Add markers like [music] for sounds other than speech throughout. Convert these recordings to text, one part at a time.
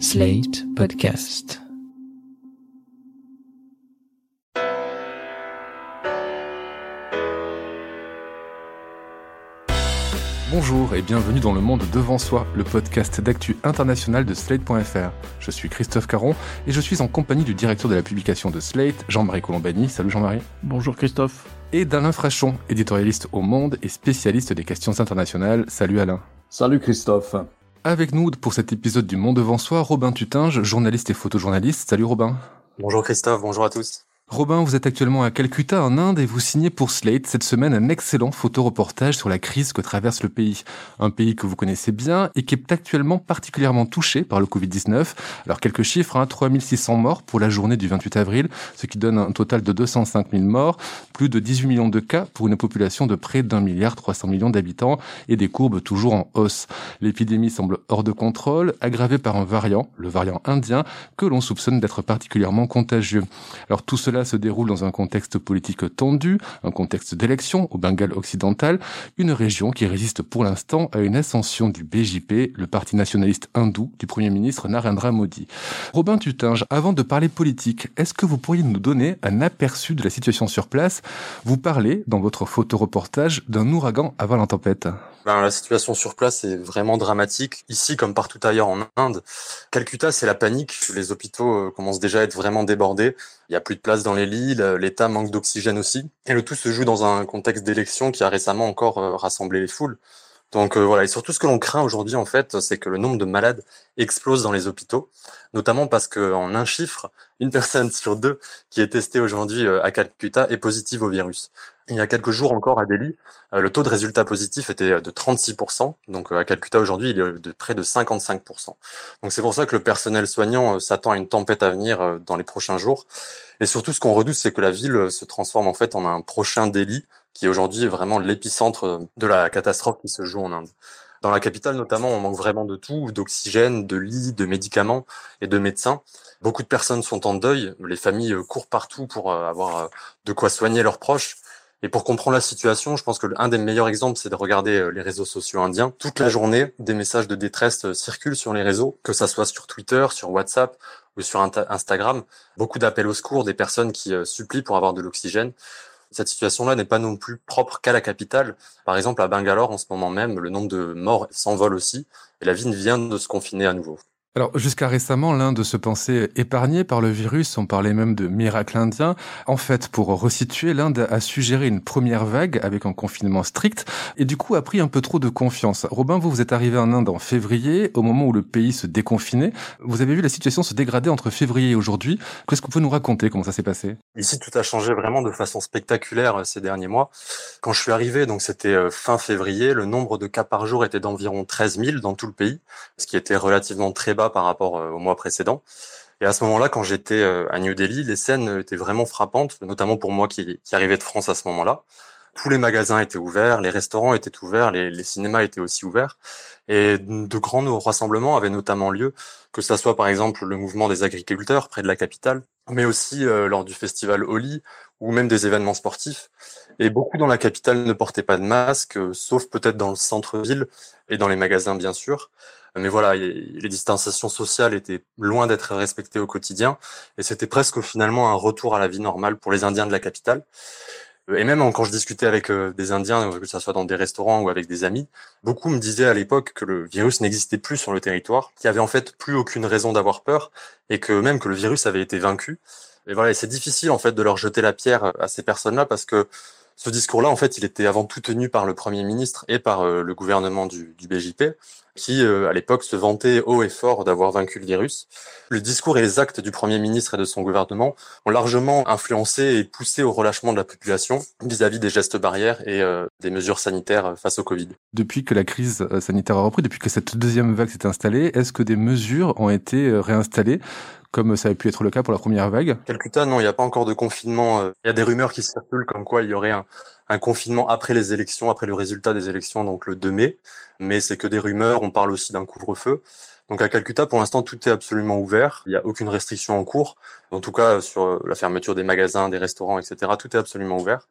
Slate Podcast. Bonjour et bienvenue dans Le Monde Devant Soi, le podcast d'actu international de Slate.fr. Je suis Christophe Caron et je suis en compagnie du directeur de la publication de Slate, Jean-Marie Colombani. Salut Jean-Marie. Bonjour Christophe. Et d'Alain Frachon, éditorialiste au Monde et spécialiste des questions internationales. Salut Alain. Salut Christophe. Avec nous pour cet épisode du Monde devant soi, Robin Tutinge, journaliste et photojournaliste. Salut Robin. Bonjour Christophe, bonjour à tous. Robin, vous êtes actuellement à Calcutta en Inde et vous signez pour Slate cette semaine un excellent photoreportage sur la crise que traverse le pays. Un pays que vous connaissez bien et qui est actuellement particulièrement touché par le Covid-19. Alors quelques chiffres, hein, 3600 morts pour la journée du 28 avril, ce qui donne un total de 205 000 morts, plus de 18 millions de cas pour une population de près d'un milliard 300 millions d'habitants et des courbes toujours en hausse. L'épidémie semble hors de contrôle, aggravée par un variant, le variant indien, que l'on soupçonne d'être particulièrement contagieux. Alors tout cela se déroule dans un contexte politique tendu, un contexte d'élection au Bengale occidental, une région qui résiste pour l'instant à une ascension du BJP, le parti nationaliste hindou du Premier ministre Narendra Modi. Robin Tutinge, avant de parler politique, est-ce que vous pourriez nous donner un aperçu de la situation sur place? Vous parlez, dans votre photoreportage, d'un ouragan avant la tempête. Ben, la situation sur place est vraiment dramatique. Ici, comme partout ailleurs en Inde, Calcutta, c'est la panique. Les hôpitaux euh, commencent déjà à être vraiment débordés. Il n'y a plus de place dans les lits. L'État manque d'oxygène aussi. Et le tout se joue dans un contexte d'élection qui a récemment encore euh, rassemblé les foules. Donc euh, voilà, et surtout ce que l'on craint aujourd'hui en fait, c'est que le nombre de malades explose dans les hôpitaux, notamment parce qu'en un chiffre, [laughs] une personne sur deux qui est testée aujourd'hui euh, à Calcutta est positive au virus. Il y a quelques jours encore à Delhi, euh, le taux de résultat positif était de 36%, donc à Calcutta aujourd'hui il est de près de 55%. Donc c'est pour ça que le personnel soignant s'attend à une tempête à venir dans les prochains jours. Et surtout ce qu'on redoute, c'est que la ville se transforme en fait en un prochain Delhi qui est aujourd'hui vraiment l'épicentre de la catastrophe qui se joue en Inde. Dans la capitale notamment, on manque vraiment de tout, d'oxygène, de lits, de médicaments et de médecins. Beaucoup de personnes sont en deuil, les familles courent partout pour euh, avoir euh, de quoi soigner leurs proches. Et pour comprendre la situation, je pense que l'un des meilleurs exemples, c'est de regarder euh, les réseaux sociaux indiens. Toute la journée, des messages de détresse circulent sur les réseaux, que ça soit sur Twitter, sur WhatsApp ou sur Instagram. Beaucoup d'appels au secours, des personnes qui supplient pour avoir de l'oxygène. Cette situation-là n'est pas non plus propre qu'à la capitale. Par exemple, à Bangalore, en ce moment même, le nombre de morts s'envole aussi, et la ville vient de se confiner à nouveau. Alors jusqu'à récemment, l'Inde se pensait épargnée par le virus, on parlait même de miracle indien. En fait, pour resituer, l'Inde a suggéré une première vague avec un confinement strict et du coup a pris un peu trop de confiance. Robin, vous, vous êtes arrivé en Inde en février, au moment où le pays se déconfinait. Vous avez vu la situation se dégrader entre février et aujourd'hui. Qu'est-ce que vous pouvez nous raconter? Comment ça s'est passé? Ici, tout a changé vraiment de façon spectaculaire euh, ces derniers mois. Quand je suis arrivé, donc c'était euh, fin février, le nombre de cas par jour était d'environ 13 000 dans tout le pays, ce qui était relativement très bas par rapport euh, au mois précédent. Et à ce moment-là, quand j'étais euh, à New Delhi, les scènes étaient vraiment frappantes, notamment pour moi qui, qui arrivais de France à ce moment-là. Tous les magasins étaient ouverts, les restaurants étaient ouverts, les, cinémas étaient aussi ouverts. Et de grands rassemblements avaient notamment lieu, que ce soit par exemple le mouvement des agriculteurs près de la capitale, mais aussi euh, lors du festival Holi ou même des événements sportifs. Et beaucoup dans la capitale ne portaient pas de masque, sauf peut-être dans le centre-ville et dans les magasins bien sûr. Mais voilà, les distanciations sociales étaient loin d'être respectées au quotidien, et c'était presque finalement un retour à la vie normale pour les Indiens de la capitale. Et même quand je discutais avec euh, des Indiens, que ce soit dans des restaurants ou avec des amis, beaucoup me disaient à l'époque que le virus n'existait plus sur le territoire, qu'il y avait en fait plus aucune raison d'avoir peur, et que même que le virus avait été vaincu. Et voilà, c'est difficile en fait de leur jeter la pierre à ces personnes-là parce que ce discours-là, en fait, il était avant tout tenu par le Premier ministre et par euh, le gouvernement du, BJP, qui, euh, à l'époque, se vantait haut et fort d'avoir vaincu le virus. Le discours et les actes du Premier ministre et de son gouvernement ont largement influencé et poussé au relâchement de la population vis-à-vis des gestes barrières et euh, des mesures sanitaires face au Covid. Depuis que la crise sanitaire a repris, depuis que cette deuxième vague s'est installée, est-ce que des mesures ont été réinstallées? Comme ça a pu être le cas pour la première vague Calcutta, non, il n'y a pas encore de confinement. Euh, il y a des rumeurs qui circulent comme quoi il y aurait un, un, confinement après les élections, après le résultat des élections, donc le 2 mai. Mais c'est que des rumeurs, on parle aussi d'un couvre-feu. Donc à Calcutta, pour l'instant, tout est absolument ouvert. Il n'y a aucune restriction en cours. En tout cas, sur la fermeture des magasins, des restaurants, etc., tout est absolument ouvert.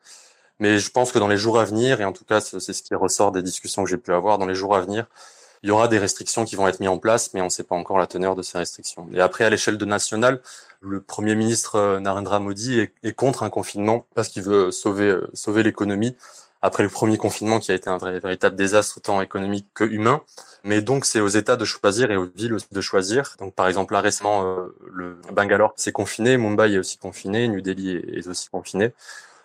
Mais je pense que dans les jours à venir, et en tout cas, c'est ce qui ressort des discussions que j'ai pu avoir, dans les jours à venir, il y aura des restrictions qui vont être mises en place, mais on ne sait pas encore la teneur de ces restrictions. Et après, à l'échelle de nationale, le Premier ministre euh, Narendra Modi est, contre un confinement parce qu'il veut sauver, euh, sauver l'économie après le premier confinement qui a été un véritable désastre tant économique que humain. Mais donc c'est aux États de choisir et aux villes de choisir. Donc par exemple là récemment euh, le Bangalore s'est confiné, Mumbai est aussi confiné, New Delhi est aussi confiné.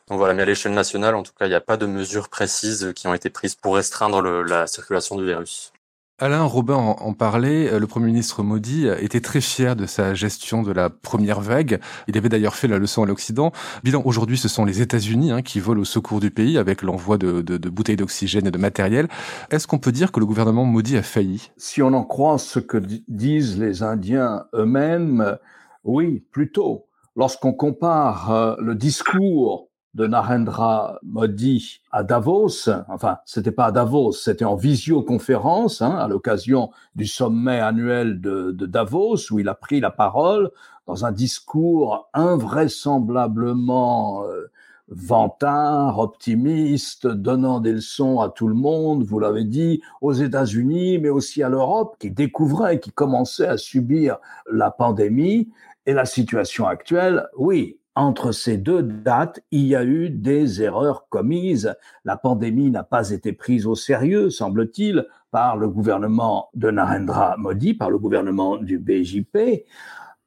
Donc voilà, mais à l'échelle nationale, en tout cas, il n'y a pas de mesures précises qui ont été prises pour restreindre la circulation du virus. Alain Robin en, parlait, euh, le Premier ministre Modi était très fier de sa gestion de la première vague. Il avait d'ailleurs fait la leçon à l'Occident. Bilan, aujourd'hui, ce sont les États-Unis hein, qui volent au secours du pays avec l'envoi de, de, de, bouteilles d'oxygène et de matériel. Est-ce qu'on peut dire que le gouvernement Modi a failli? Si on en croit ce que disent les Indiens eux-mêmes, oui, plutôt. Lorsqu'on compare euh, le discours de Narendra Modi à Davos. Enfin, c'était pas à Davos, c'était en visioconférence hein, à l'occasion du sommet annuel de, Davos où il a pris la parole dans un discours invraisemblablement euh, vantard, optimiste, donnant des leçons à tout le monde, vous l'avez dit, aux États-Unis, mais aussi à l'Europe, qui découvrait, qui commençait à subir la pandémie. Et la situation actuelle, oui, entre ces deux dates, il y a eu des erreurs commises. La pandémie n'a pas été prise au sérieux, semble-t-il, par le gouvernement de Narendra Modi, par le gouvernement du BJP.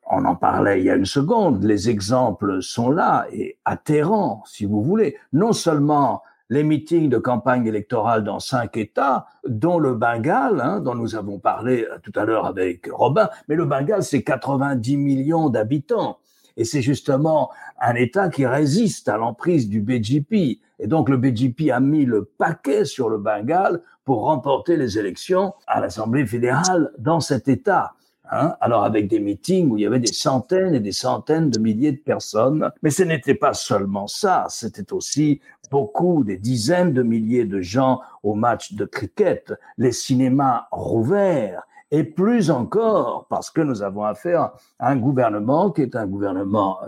On en parlait il y a une seconde. Les exemples sont là et atterrants, si vous voulez. Non seulement les meetings de campagne électorale dans cinq États, dont le Bengale, hein, dont nous avons parlé tout à l'heure avec Robin, mais le Bengale, c'est 90 millions d'habitants. Et c'est justement un État qui résiste à l'emprise du BJP. Et donc le BJP a mis le paquet sur le Bengale pour remporter les élections à l'Assemblée fédérale dans cet État. Hein Alors avec des meetings où il y avait des centaines et des centaines de milliers de personnes. Mais ce n'était pas seulement ça, c'était aussi beaucoup, des dizaines de milliers de gens au match de cricket, les cinémas rouverts, et plus encore parce que nous avons affaire à un gouvernement qui est un gouvernement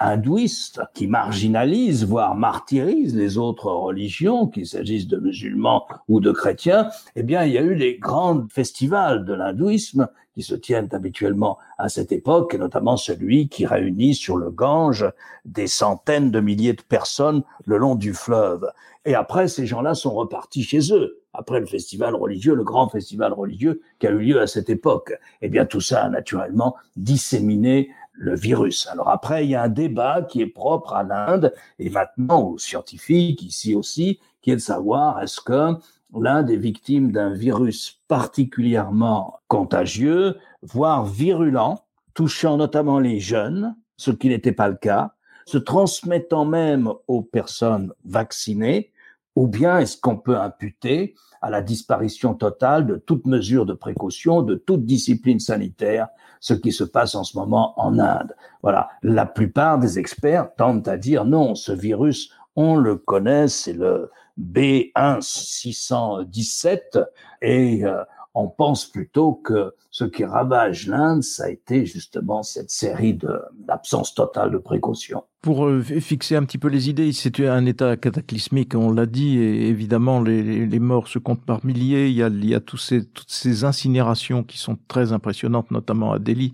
hindouiste, qui marginalise, voire martyrise les autres religions, qu'il s'agisse de musulmans ou de chrétiens, eh bien, il y a eu les grands festivals de l'hindouisme qui se tiennent habituellement à cette époque, et notamment celui qui réunit sur le Gange des centaines de milliers de personnes le long du fleuve. Et après, ces gens-là sont repartis chez eux après le festival religieux, le grand festival religieux qui a eu lieu à cette époque. Eh bien, tout ça a naturellement disséminé le virus. Alors après, il y a un débat qui est propre à l'Inde et maintenant aux scientifiques ici aussi, qui est de savoir est-ce que l'Inde est victime d'un virus particulièrement contagieux, voire virulent, touchant notamment les jeunes, ce qui n'était pas le cas, se transmettant même aux personnes vaccinées, ou bien est-ce qu'on peut imputer à la disparition totale de toute mesure de précaution, de toute discipline sanitaire, ce qui se passe en ce moment en Inde? Voilà, la plupart des experts tentent à dire non, ce virus, on le connaît, c'est le B1617 et euh, on pense plutôt que ce qui ravage l'Inde, ça a été justement cette série d'absence totale de précaution. Pour euh, fixer un petit peu les idées, c'était un état cataclysmique, on l'a dit, et évidemment les, morts se comptent par milliers. Il y a, toutes ces incinérations qui sont très impressionnantes, notamment à Delhi,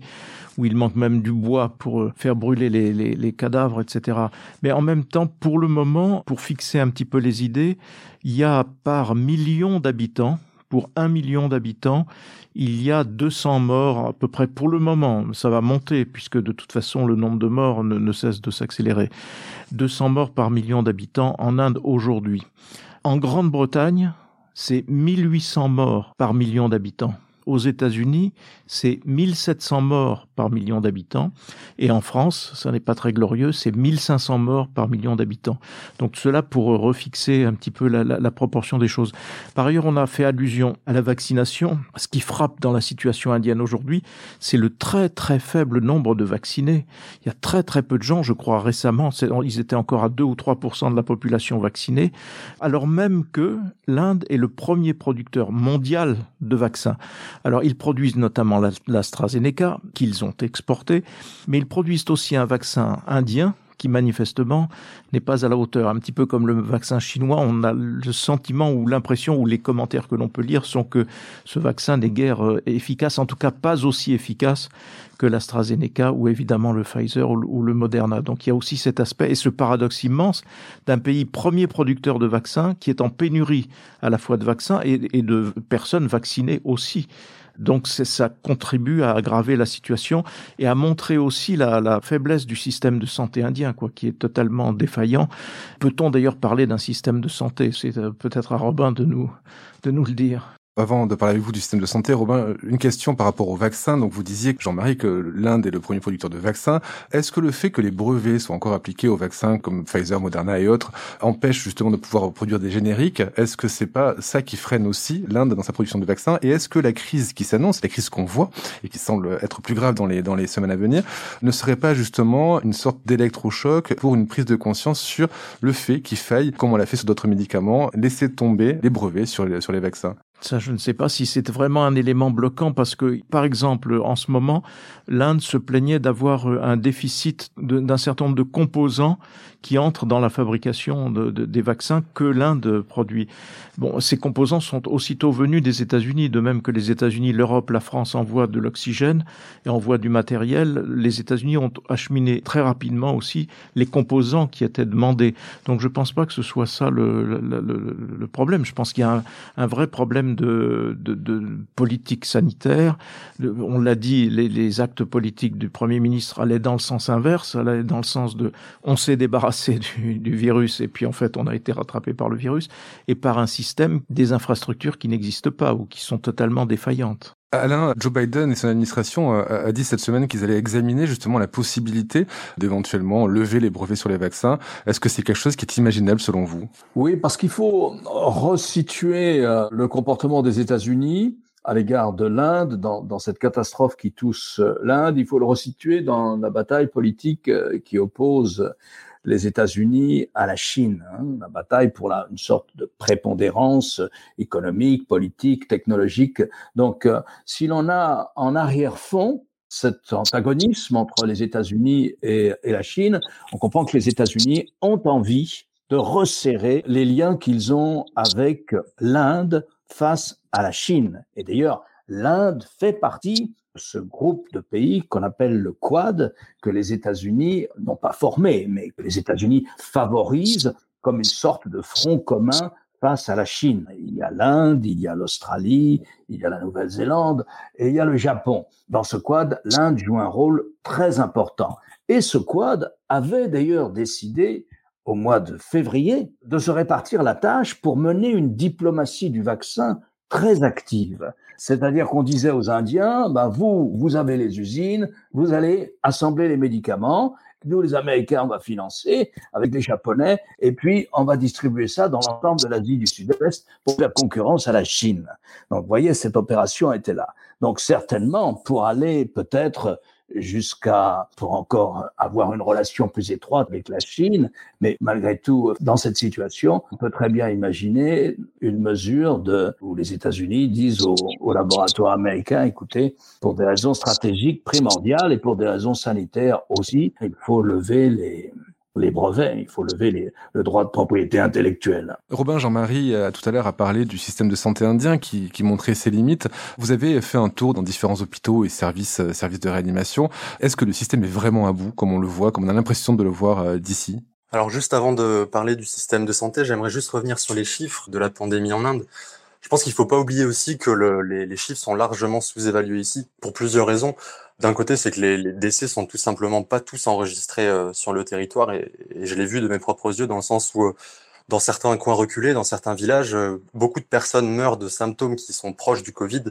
où il manque même du bois pour euh, faire brûler les cadavres, etc. Mais en même temps, pour le moment, pour fixer un petit peu les idées, il y a par million d'habitants pour un million d'habitants, il y a 200 morts à peu près pour le moment. Ça va monter puisque de toute façon le nombre de morts ne, cesse de s'accélérer. 200 morts par million d'habitants en Inde aujourd'hui. En Grande-Bretagne, c'est 1800 morts par million d'habitants. Aux États-Unis, c'est 1700 morts par million d'habitants. Et en France, ça n'est pas très glorieux, c'est 1500 morts par million d'habitants. Donc cela pour refixer un petit peu la, proportion des choses. Par ailleurs, on a fait allusion à la vaccination. Ce qui frappe dans la situation indienne aujourd'hui, c'est le très très faible nombre de vaccinés. Il y a très très peu de gens, je crois récemment, ils étaient encore à 2 ou 3 de la population vaccinée, alors même que l'Inde est le premier producteur mondial de vaccins. Alors, ils produisent notamment l'AstraZeneca, qu'ils ont exporté, mais ils produisent aussi un vaccin indien qui manifestement n'est pas à la hauteur. Un petit peu comme le vaccin chinois, on a le sentiment ou l'impression ou les commentaires que l'on peut lire sont que ce vaccin n'est guère euh, efficace, en tout cas pas aussi efficace que l'AstraZeneca ou évidemment le Pfizer ou le Moderna. Donc il y a aussi cet aspect et ce paradoxe immense d'un pays premier producteur de vaccins qui est en pénurie à la fois de vaccins et, de personnes vaccinées aussi. Donc ça contribue à aggraver la situation et à montrer aussi la, la, faiblesse du système de santé indien, quoi, qui est totalement défaillant. Peut-on d'ailleurs parler d'un système de santé? C'est euh, peut-être à Robin de nous de nous le dire avant de parler avec vous du système de santé, Robin, une question par rapport au vaccin. Donc, vous disiez, Jean-Marie, que l'Inde est le premier producteur de vaccins. Est-ce que le fait que les brevets soient encore appliqués aux vaccins comme Pfizer, Moderna et autres empêche justement de pouvoir produire des génériques? Est-ce que c'est pas ça qui freine aussi l'Inde dans sa production de vaccins? Et est-ce que la crise qui s'annonce, la crise qu'on voit et qui semble être plus grave dans les dans les semaines à venir, ne serait pas justement une sorte d'électrochoc pour une prise de conscience sur le fait qu'il faille, comme on l'a fait sur d'autres médicaments, laisser tomber les brevets sur les, sur les vaccins? Ça, je ne sais pas si c'est vraiment un élément bloquant parce que, par exemple, en ce moment, l'Inde se plaignait d'avoir euh, un déficit d'un certain nombre de composants qui entrent dans la fabrication de, des vaccins que l'Inde produit. Bon, ces composants sont aussitôt venus des États-Unis, de même que les États-Unis, l'Europe, la France envoient de l'oxygène et envoient du matériel. Les États-Unis ont acheminé très rapidement aussi les composants qui étaient demandés. Donc, je ne pense pas que ce soit ça le, problème. Je pense qu'il y a un, vrai problème de politique sanitaire. On l'a dit, les, les actes politiques du Premier ministre allaient dans le sens inverse, allaient dans le sens de on s'est débarrassé du, du virus et puis en fait on a été rattrapé par le virus et par un système des infrastructures qui n'existent pas ou qui sont totalement défaillantes. Alain, Joe Biden et son administration euh, a dit cette semaine qu'ils allaient examiner justement la possibilité d'éventuellement lever les brevets sur les vaccins. Est-ce que c'est quelque chose qui est imaginable selon vous? Oui, parce qu'il faut resituer euh, le comportement des États-Unis à l'égard de l'Inde dans, dans, cette catastrophe qui touche euh, l'Inde. Il faut le resituer dans la bataille politique qui oppose les États-Unis à la Chine, hein, la bataille pour une sorte de prépondérance économique, politique, technologique. Donc, euh, si l'on a en arrière-fond cet antagonisme entre les États-Unis et, et la Chine, on comprend que les États-Unis ont envie de resserrer les liens qu'ils ont avec l'Inde face à la Chine. Et d'ailleurs, l'Inde fait partie ce groupe de pays qu'on appelle le Quad, que les États-Unis n'ont pas formé, mais que les États-Unis favorisent comme une sorte de front commun face à la Chine. Il y a l'Inde, il y a l'Australie, il y a la Nouvelle-Zélande et il y a le Japon. Dans ce quad, l'Inde joue un rôle très important. Et ce quad avait d'ailleurs décidé au mois de février de se répartir la tâche pour mener une diplomatie du vaccin très active. C'est-à-dire qu'on disait aux Indiens, bah vous, vous avez les usines, vous allez assembler les médicaments, nous les Américains, on va financer avec les Japonais, et puis on va distribuer ça dans l'ensemble de l'Asie du Sud-Est pour faire concurrence à la Chine. Donc vous voyez, cette opération était là. Donc certainement, pour aller peut-être jusqu'à pour encore avoir une relation plus étroite avec la Chine. Mais malgré tout, dans cette situation, on peut très bien imaginer une mesure de où les États-Unis disent aux, aux laboratoires américains, écoutez, pour des raisons stratégiques primordiales et pour des raisons sanitaires aussi, il faut lever les les brevets, il faut lever le droit de propriété intellectuelle. Robin Jean-Marie, euh, tout à l'heure, a parlé du système de santé indien qui, qui, montrait ses limites. Vous avez fait un tour dans différents hôpitaux et services, euh, services de réanimation. Est-ce que le système est vraiment à bout, comme on le voit, comme on a l'impression de le voir euh, d'ici? Alors juste avant de parler du système de santé, j'aimerais juste revenir sur les chiffres de la pandémie en Inde. Je pense qu'il ne faut pas oublier aussi que le, les, chiffres sont largement sous-évalués ici, pour plusieurs raisons. D'un côté, c'est que les, les, décès sont tout simplement pas tous enregistrés euh, sur le territoire, et, et je l'ai vu de mes propres yeux, dans le sens où, euh, dans certains coins reculés, dans certains villages, euh, beaucoup de personnes meurent de symptômes qui sont proches du Covid,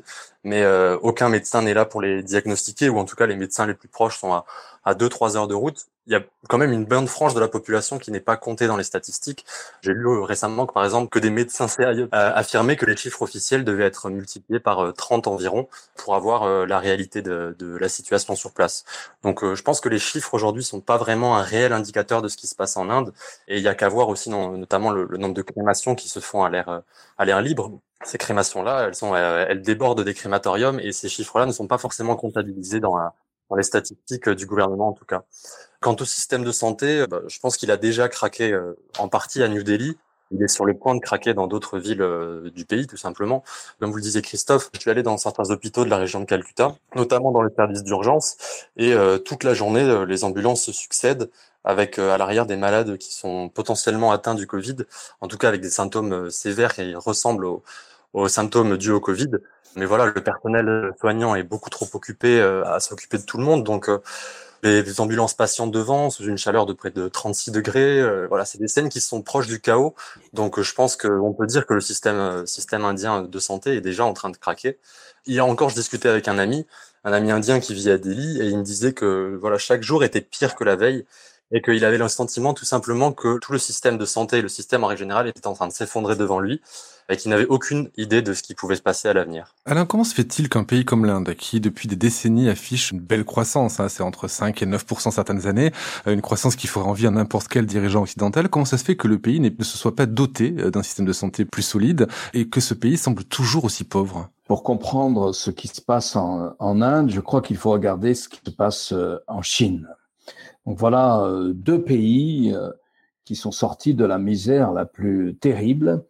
mais aucun médecin n'est là pour les diagnostiquer, ou en tout cas, les médecins les plus proches sont à, à 2-3 heures de route il y a quand même une bonne frange de la population qui n'est pas comptée dans les statistiques. J'ai lu euh, récemment que, par exemple, que des médecins sérieux euh, affirmaient que les chiffres officiels devaient être multipliés par 30 euh, environ pour avoir la réalité de, la situation sur place. Donc, je pense que les chiffres aujourd'hui sont pas vraiment un réel indicateur de ce qui se passe en Inde. Et il y a qu'à voir aussi, notamment, le, nombre de crémations qui se font à l'air libre. Ces crémations-là, elles elles débordent des crématoriums et ces chiffres-là ne sont pas forcément comptabilisés dans la, dans les statistiques du gouvernement en tout cas. Quant au système de santé, bah, je pense qu'il a déjà craqué en partie à New Delhi. Il est sur le point de craquer dans d'autres villes du pays, tout simplement. Comme vous le disiez, Christophe, je suis allé dans certains hôpitaux de la région de Calcutta, notamment dans le service d'urgence, et toute la journée, les ambulances se succèdent avec à l'arrière des malades qui sont potentiellement atteints du Covid, en tout cas avec des symptômes sévères qui ressemblent aux, aux symptômes dus au Covid. Mais voilà, le personnel soignant est beaucoup trop occupé à s'occuper de tout le monde, donc des ambulances patientes devant sous une chaleur de près de 36 degrés. Euh, voilà, c'est des scènes qui sont proches du chaos. Donc, euh, je pense qu'on peut dire que le système, euh, système indien de santé est déjà en train de craquer. Hier encore, je discutais avec un ami, un ami indien qui vit à Delhi, et il me disait que voilà, chaque jour était pire que la veille et qu'il avait le sentiment tout simplement que tout le système de santé, le système en règle générale, était en train de s'effondrer devant lui et qu'il n'avait aucune idée de ce qui pouvait se passer à l'avenir. Alain, comment se fait-il qu'un pays comme l'Inde, qui depuis des décennies affiche une belle croissance, hein, c'est entre 5 et 9% certaines années, euh, une croissance qui ferait envie à n'importe quel dirigeant occidental, comment ça se fait que le pays ne se soit pas doté euh, d'un système de santé plus solide et que ce pays semble toujours aussi pauvre? Pour comprendre ce qui se passe en, en Inde, je crois qu'il faut regarder ce qui se passe euh, en Chine. Donc voilà euh, deux pays euh, qui sont sortis de la misère la plus terrible,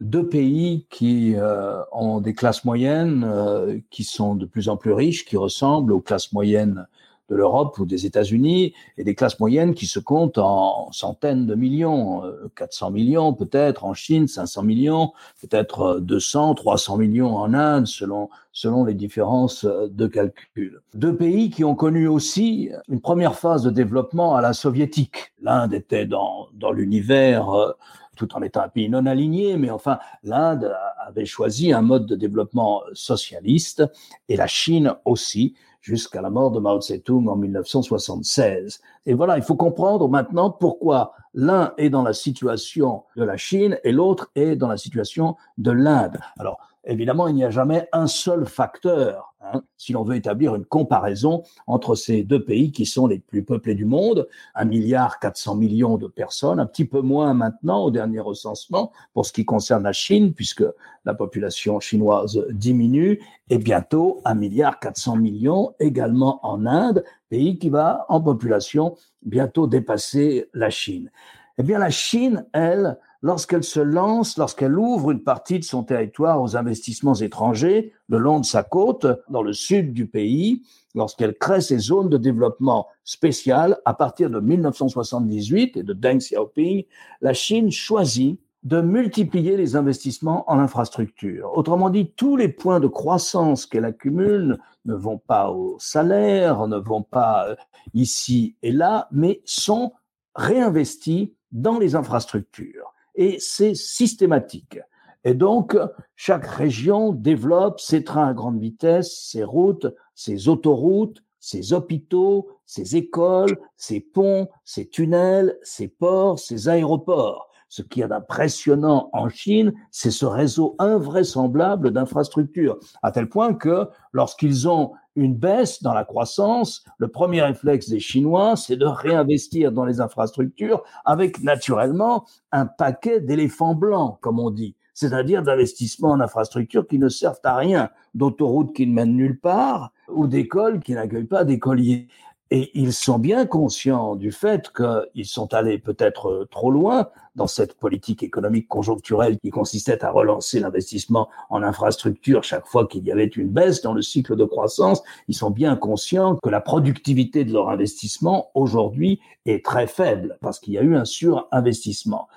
deux pays qui euh, ont des classes moyennes qui sont de plus en plus riches, qui ressemblent aux classes moyennes de l'Europe ou des États-Unis, et des classes moyennes qui se comptent en centaines de millions, 400 euh, millions peut-être en Chine, 500 millions, peut-être 200, euh, 300 millions en Inde, selon, selon les différences euh, de calcul. Deux pays qui ont connu aussi une première phase de développement à la soviétique. L'Inde était dans, dans l'univers tout en étant un pays non aligné, mais enfin, l'Inde avait choisi un mode de développement socialiste et la Chine aussi, jusqu'à la mort de Mao Tse-tung en 1976. Et voilà, il faut comprendre maintenant pourquoi l'un est dans la situation de la Chine et l'autre est dans la situation de l'Inde. Alors, évidemment, il n'y a jamais un seul facteur Hein, si l'on veut établir une comparaison entre ces deux pays qui sont les plus peuplés du monde, un milliard 400 millions de personnes, un petit peu moins maintenant au dernier recensement pour ce qui concerne la Chine, puisque la population chinoise diminue, et bientôt un milliard 400 millions également en Inde, pays qui va en population bientôt dépasser la Chine. Eh bien, la Chine, elle, lorsqu'elle se lance, lorsqu'elle ouvre une partie de son territoire aux investissements étrangers le long de sa côte, dans le sud du pays, lorsqu'elle crée ses zones de développement spéciales, à partir de 1978 et de Deng Xiaoping, la Chine choisit de multiplier les investissements en infrastructure. Autrement dit, tous les points de croissance qu'elle accumule ne vont pas au salaire, ne vont pas euh, ici et là, mais sont réinvestis dans les infrastructures et c'est systématique. Et donc, chaque région développe ses trains à grande vitesse, ses routes, ses autoroutes, ses hôpitaux, ses écoles, ses ponts, ses tunnels, ses ports, ses aéroports. Ce qui est impressionnant en Chine, c'est ce réseau invraisemblable d'infrastructures, à tel point que lorsqu'ils ont une baisse dans la croissance, le premier réflexe des Chinois, c'est de réinvestir dans les infrastructures avec naturellement un paquet d'éléphants blancs, comme on dit, c'est-à-dire d'investissements en infrastructures qui ne servent à rien, d'autoroutes qui ne mènent nulle part ou d'écoles qui n'accueillent pas d'écoliers. Et ils sont bien conscients du fait qu'ils sont allés peut-être euh, trop loin dans cette politique économique conjoncturelle qui consistait à relancer l'investissement en infrastructure chaque fois qu'il y avait une baisse dans le cycle de croissance. Ils sont bien conscients que la productivité de leur investissement aujourd'hui est très faible parce qu'il y a eu un surinvestissement.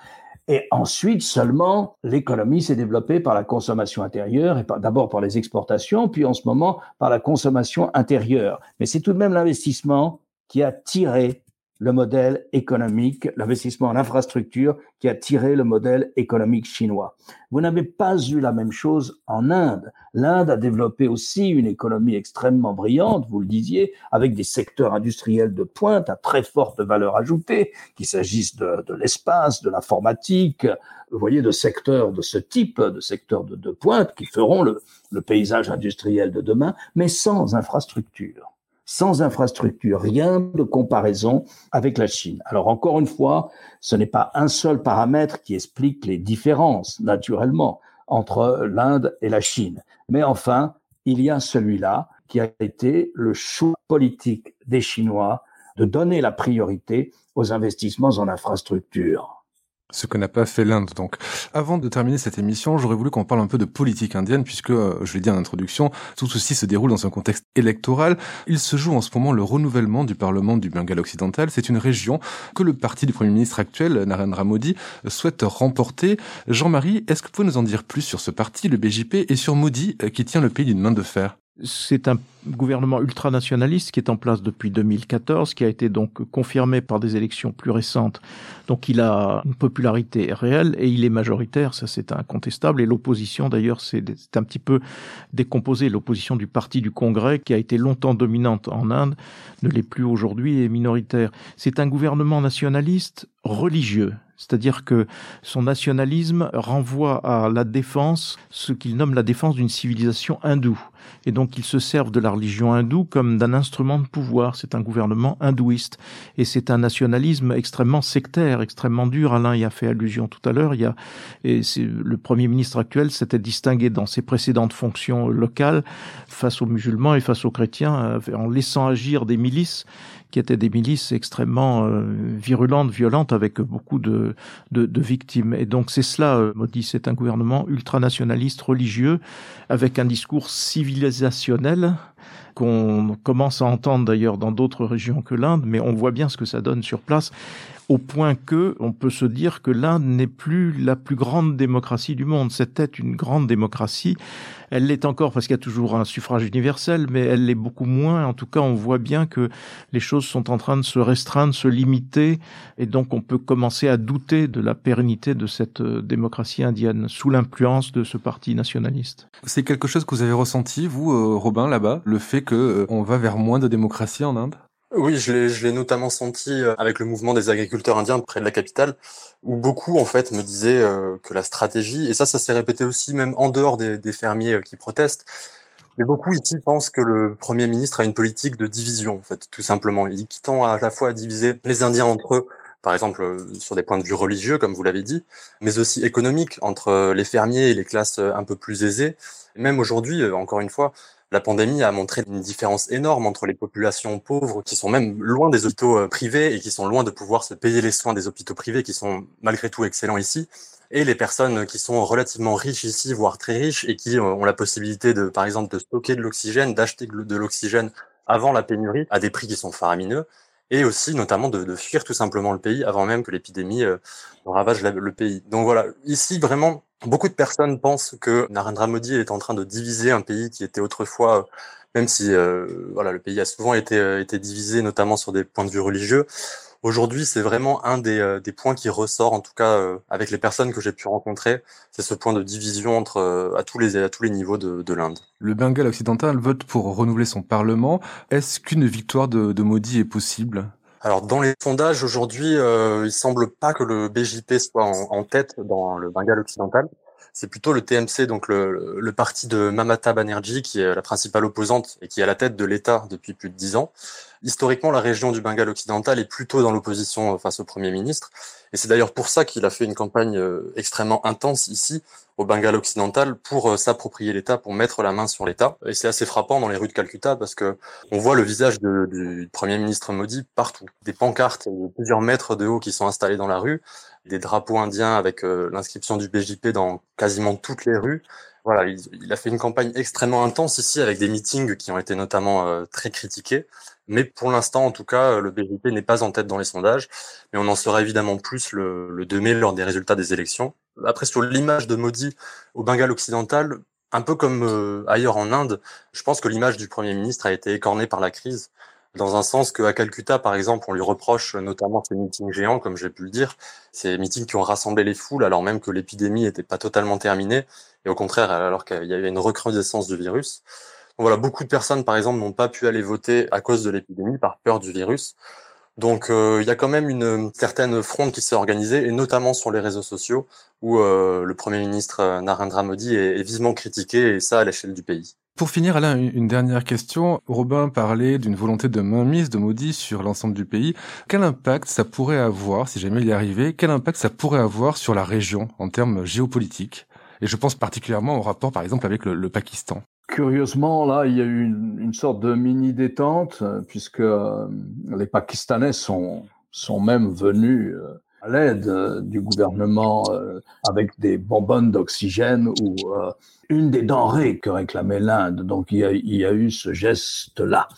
Et ensuite seulement, l'économie s'est développée par la consommation intérieure, et d'abord par les exportations, puis en ce moment par la consommation intérieure. Mais c'est tout de même l'investissement qui a tiré le modèle économique, l'investissement en infrastructure qui a tiré le modèle économique chinois. Vous n'avez pas eu la même chose en Inde. L'Inde a développé aussi une économie extrêmement brillante, vous le disiez, avec des secteurs industriels de pointe à très forte valeur ajoutée, qu'il s'agisse de, l'espace, de l'informatique, vous voyez, de secteurs de ce type, de secteurs de, pointe qui feront le, le paysage industriel de demain, mais sans infrastructure sans infrastructure, rien de comparaison avec la Chine. Alors encore une fois, ce n'est pas un seul paramètre qui explique les différences, naturellement, entre l'Inde et la Chine. Mais enfin, il y a celui-là, qui a été le choix politique des Chinois de donner la priorité aux investissements en infrastructure ce que n'a pas fait l'Inde. Donc, avant de terminer cette émission, j'aurais voulu qu'on parle un peu de politique indienne, puisque, euh, je l'ai dit en introduction, tout ceci se déroule dans un contexte électoral. Il se joue en ce moment le renouvellement du Parlement du Bengale occidental. C'est une région que le parti du Premier ministre actuel, Narendra Modi, souhaite remporter. Jean-Marie, est-ce que vous pouvez nous en dire plus sur ce parti, le BJP, et sur Modi, euh, qui tient le pays d'une main de fer? C'est un gouvernement ultranationaliste qui est en place depuis 2014, qui a été donc confirmé par des élections plus récentes. Donc il a une popularité réelle et il est majoritaire, ça c'est incontestable. Et l'opposition d'ailleurs c'est un petit peu décomposé. L'opposition du parti du Congrès, qui a été longtemps dominante en Inde, ne l'est plus aujourd'hui et minoritaire. C'est un gouvernement nationaliste religieux. C'est-à-dire que son nationalisme renvoie à la défense, ce qu'il nomme la défense d'une civilisation hindoue. Et donc ils se servent de la religion hindoue comme d'un instrument de pouvoir. C'est un gouvernement hindouiste. Et c'est un nationalisme extrêmement sectaire, extrêmement dur. Alain y a fait allusion tout à l'heure. Il y a, et le premier ministre actuel s'était distingué dans ses précédentes fonctions locales face aux musulmans et face aux chrétiens euh, en laissant agir des milices qui étaient des milices extrêmement euh, virulentes, violentes, avec beaucoup de, de, de victimes. Et donc c'est cela, euh, Modi, c'est un gouvernement ultranationaliste, religieux, avec un discours civilisationnel qu'on commence à entendre d'ailleurs dans d'autres régions que l'Inde, mais on voit bien ce que ça donne sur place au point que on peut se dire que l'Inde n'est plus la plus grande démocratie du monde. C'était une grande démocratie. Elle l'est encore parce qu'il y a toujours un suffrage universel, mais elle l'est beaucoup moins. En tout cas, on voit bien que les choses sont en train de se restreindre, se limiter, et donc on peut commencer à douter de la pérennité de cette euh, démocratie indienne sous l'influence de ce parti nationaliste. C'est quelque chose que vous avez ressenti, vous, euh, Robin, là-bas, le fait qu'on euh, va vers moins de démocratie en Inde? Oui, je l'ai, notamment senti euh, avec le mouvement des agriculteurs indiens près de la capitale, où beaucoup en fait me disaient euh, que la stratégie, et ça, ça s'est répété aussi même en dehors des, fermiers euh, qui protestent, mais beaucoup ici pensent que le Premier ministre a une politique de division, en fait, tout simplement. Il tend à la fois à diviser les Indiens entre eux, par exemple sur des points de vue religieux, comme vous l'avez dit, mais aussi économiques, entre les fermiers et les classes un peu plus aisées. même aujourd'hui, encore une fois, la pandémie a montré une différence énorme entre les populations pauvres qui sont même loin des hôpitaux euh, privés et qui sont loin de pouvoir se payer les soins des hôpitaux privés qui sont malgré tout excellents ici et les personnes qui sont relativement riches ici, voire très riches, et qui euh, ont la possibilité de, par exemple, de stocker de l'oxygène, d'acheter de l'oxygène avant la pénurie à des prix qui sont faramineux, et aussi notamment de, fuir tout simplement le pays avant même que l'épidémie euh, ravage le pays. Donc voilà, ici vraiment, Beaucoup de personnes pensent que Narendra Modi est en train de diviser un pays qui était autrefois, même si euh, voilà, le pays a souvent été, euh, été divisé, notamment sur des points de vue religieux. Aujourd'hui, c'est vraiment un des, euh, des, points qui ressort, en tout cas avec les personnes que j'ai pu rencontrer, c'est ce point de division entre à tous les à tous les niveaux de, de l'Inde. Le Bengale occidental vote pour renouveler son parlement. Est-ce qu'une victoire de, de Modi est possible? Alors dans les sondages aujourd'hui, euh, il semble pas que le BJP soit en, tête dans le Bengale occidental. C'est plutôt le TMC, donc le, le, parti de Mamata Banerjee, qui est la principale opposante et qui est à la tête de l'État depuis plus de dix ans. Historiquement, la région du Bengale occidental est plutôt dans l'opposition face au Premier ministre. Et c'est d'ailleurs pour ça qu'il a fait une campagne euh, extrêmement intense ici, au Bengale occidental, pour euh, s'approprier l'État, pour mettre la main sur l'État. Et c'est assez frappant dans les rues de Calcutta parce que on voit le visage du Premier ministre Modi partout. Des pancartes de plusieurs mètres de haut qui sont installées dans la rue, des drapeaux indiens avec euh, l'inscription du BJP dans quasiment toutes les rues. Voilà, il, a fait une campagne extrêmement intense ici avec des meetings qui ont été notamment très critiqués. Mais pour l'instant, en tout cas, le BJP n'est pas en tête dans les sondages, mais on en saura évidemment plus le, le 2 mai lors des résultats des élections. Après, sur l'image de Modi au Bengale occidental, un peu comme euh, ailleurs en Inde, je pense que l'image du Premier ministre a été écornée par la crise, dans un sens qu'à Calcutta, par exemple, on lui reproche notamment ces meetings géants, comme j'ai pu le dire, ces meetings qui ont rassemblé les foules alors même que l'épidémie n'était pas totalement terminée, et au contraire, alors qu'il y avait une recrudescence du virus. Voilà, beaucoup de personnes, par exemple, n'ont pas pu aller voter à cause de l'épidémie, par peur du virus. Donc, euh, il y a quand même une certaine fronde qui s'est organisée, et notamment sur les réseaux sociaux, où euh, le Premier ministre euh, Narendra Modi est, vivement critiqué, et ça à l'échelle du pays. Pour finir, Alain, une dernière question. Robin parlait d'une volonté de mainmise de Modi sur l'ensemble du pays. Quel impact ça pourrait avoir, si jamais il y arrivait, quel impact ça pourrait avoir sur la région en termes géopolitiques? Et je pense particulièrement au rapport, par exemple, avec le Pakistan. Curieusement, là, il y a eu une, sorte de mini détente, puisque les Pakistanais sont, même venus à l'aide du gouvernement avec des bonbonnes d'oxygène ou une des denrées que réclamait l'Inde. Donc il y a eu ce geste-là.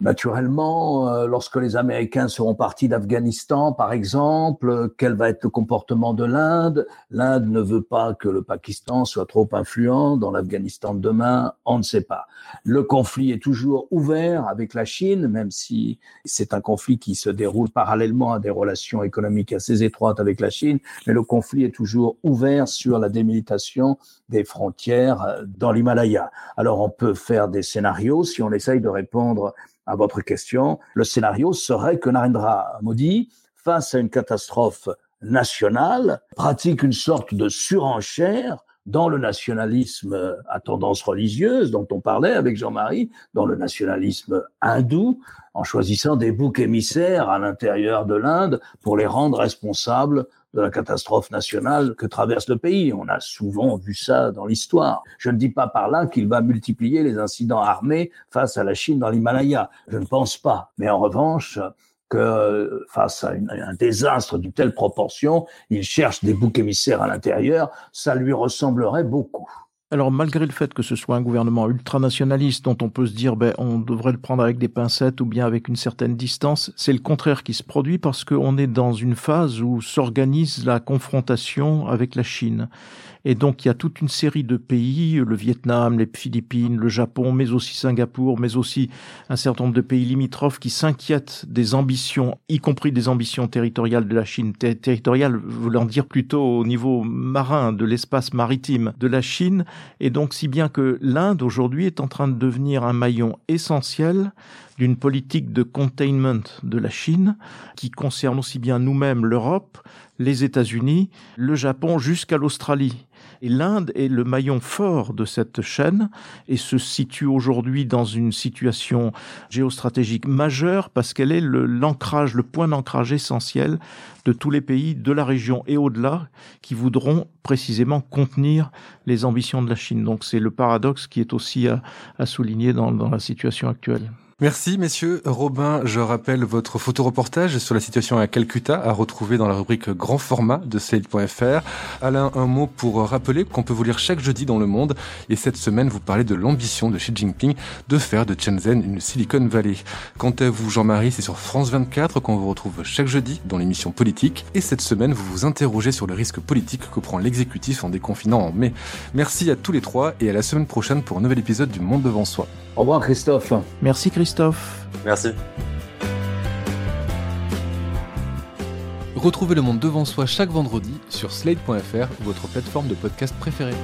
Naturellement, euh, lorsque les Américains seront partis d'Afghanistan, par exemple, quel va être le comportement de l'Inde? L'Inde ne veut pas que le Pakistan soit trop influent dans l'Afghanistan de demain, on ne sait pas. Le conflit est toujours ouvert avec la Chine, même si c'est un conflit qui se déroule parallèlement à des relations économiques assez étroites avec la Chine, mais le conflit est toujours ouvert sur la démilitation des frontières euh, dans l'Himalaya. Alors on peut faire des scénarios si on essaye de répondre à votre question, le scénario serait que Narendra Modi, face à une catastrophe nationale, pratique une sorte de surenchère dans le nationalisme à tendance religieuse dont on parlait avec Jean-Marie, dans le nationalisme hindou, en choisissant des boucs émissaires à l'intérieur de l'Inde pour les rendre responsables de la catastrophe nationale que traverse le pays. On a souvent vu ça dans l'histoire. Je ne dis pas par là qu'il va multiplier les incidents armés face à la Chine dans l'Himalaya. Je ne pense pas. Mais en revanche, que face à un désastre d'une telle proportion, il cherche des boucs émissaires à l'intérieur, ça lui ressemblerait beaucoup. Alors malgré le fait que ce soit un gouvernement ultranationaliste dont on peut se dire ben on devrait le prendre avec des pincettes ou bien avec une certaine distance, c'est le contraire qui se produit parce qu'on est dans une phase où s'organise la confrontation avec la Chine. Et donc il y a toute une série de pays, le Vietnam, les Philippines, le Japon, mais aussi Singapour, mais aussi un certain nombre de pays limitrophes qui s'inquiètent des ambitions, y compris des ambitions territoriales de la Chine. Territoriales voulant dire plutôt au niveau marin, de l'espace maritime de la Chine. Et donc si bien que l'Inde aujourd'hui est en train de devenir un maillon essentiel d'une politique de containment de la Chine qui concerne aussi bien nous-mêmes, l'Europe, les États-Unis, le Japon jusqu'à l'Australie. Et l'Inde est le maillon fort de cette chaîne et se situe aujourd'hui dans une situation géostratégique majeure parce qu'elle est l'ancrage, le, point d'ancrage essentiel de tous les pays de la région et au-delà qui voudront précisément contenir les ambitions de la Chine. Donc c'est le paradoxe qui est aussi à, souligner dans la situation actuelle. Merci messieurs. Robin, je rappelle votre photoreportage sur la situation à Calcutta à retrouver dans la rubrique grand format de Slate.fr. Alain, un mot pour rappeler qu'on peut vous lire chaque jeudi dans Le Monde et cette semaine vous parlez de l'ambition de Xi Jinping de faire de Shenzhen une Silicon Valley. Quant à vous Jean-Marie, c'est sur France 24 qu'on vous retrouve chaque jeudi dans l'émission politique et cette semaine vous vous interrogez sur le risque politique que prend l'exécutif en déconfinant en mai. Merci à tous les trois et à la semaine prochaine pour un nouvel épisode du Monde devant soi. Au revoir Christophe. Merci Christophe. Merci. Retrouvez le monde devant soi chaque vendredi sur slate.fr, votre plateforme de podcast préférée.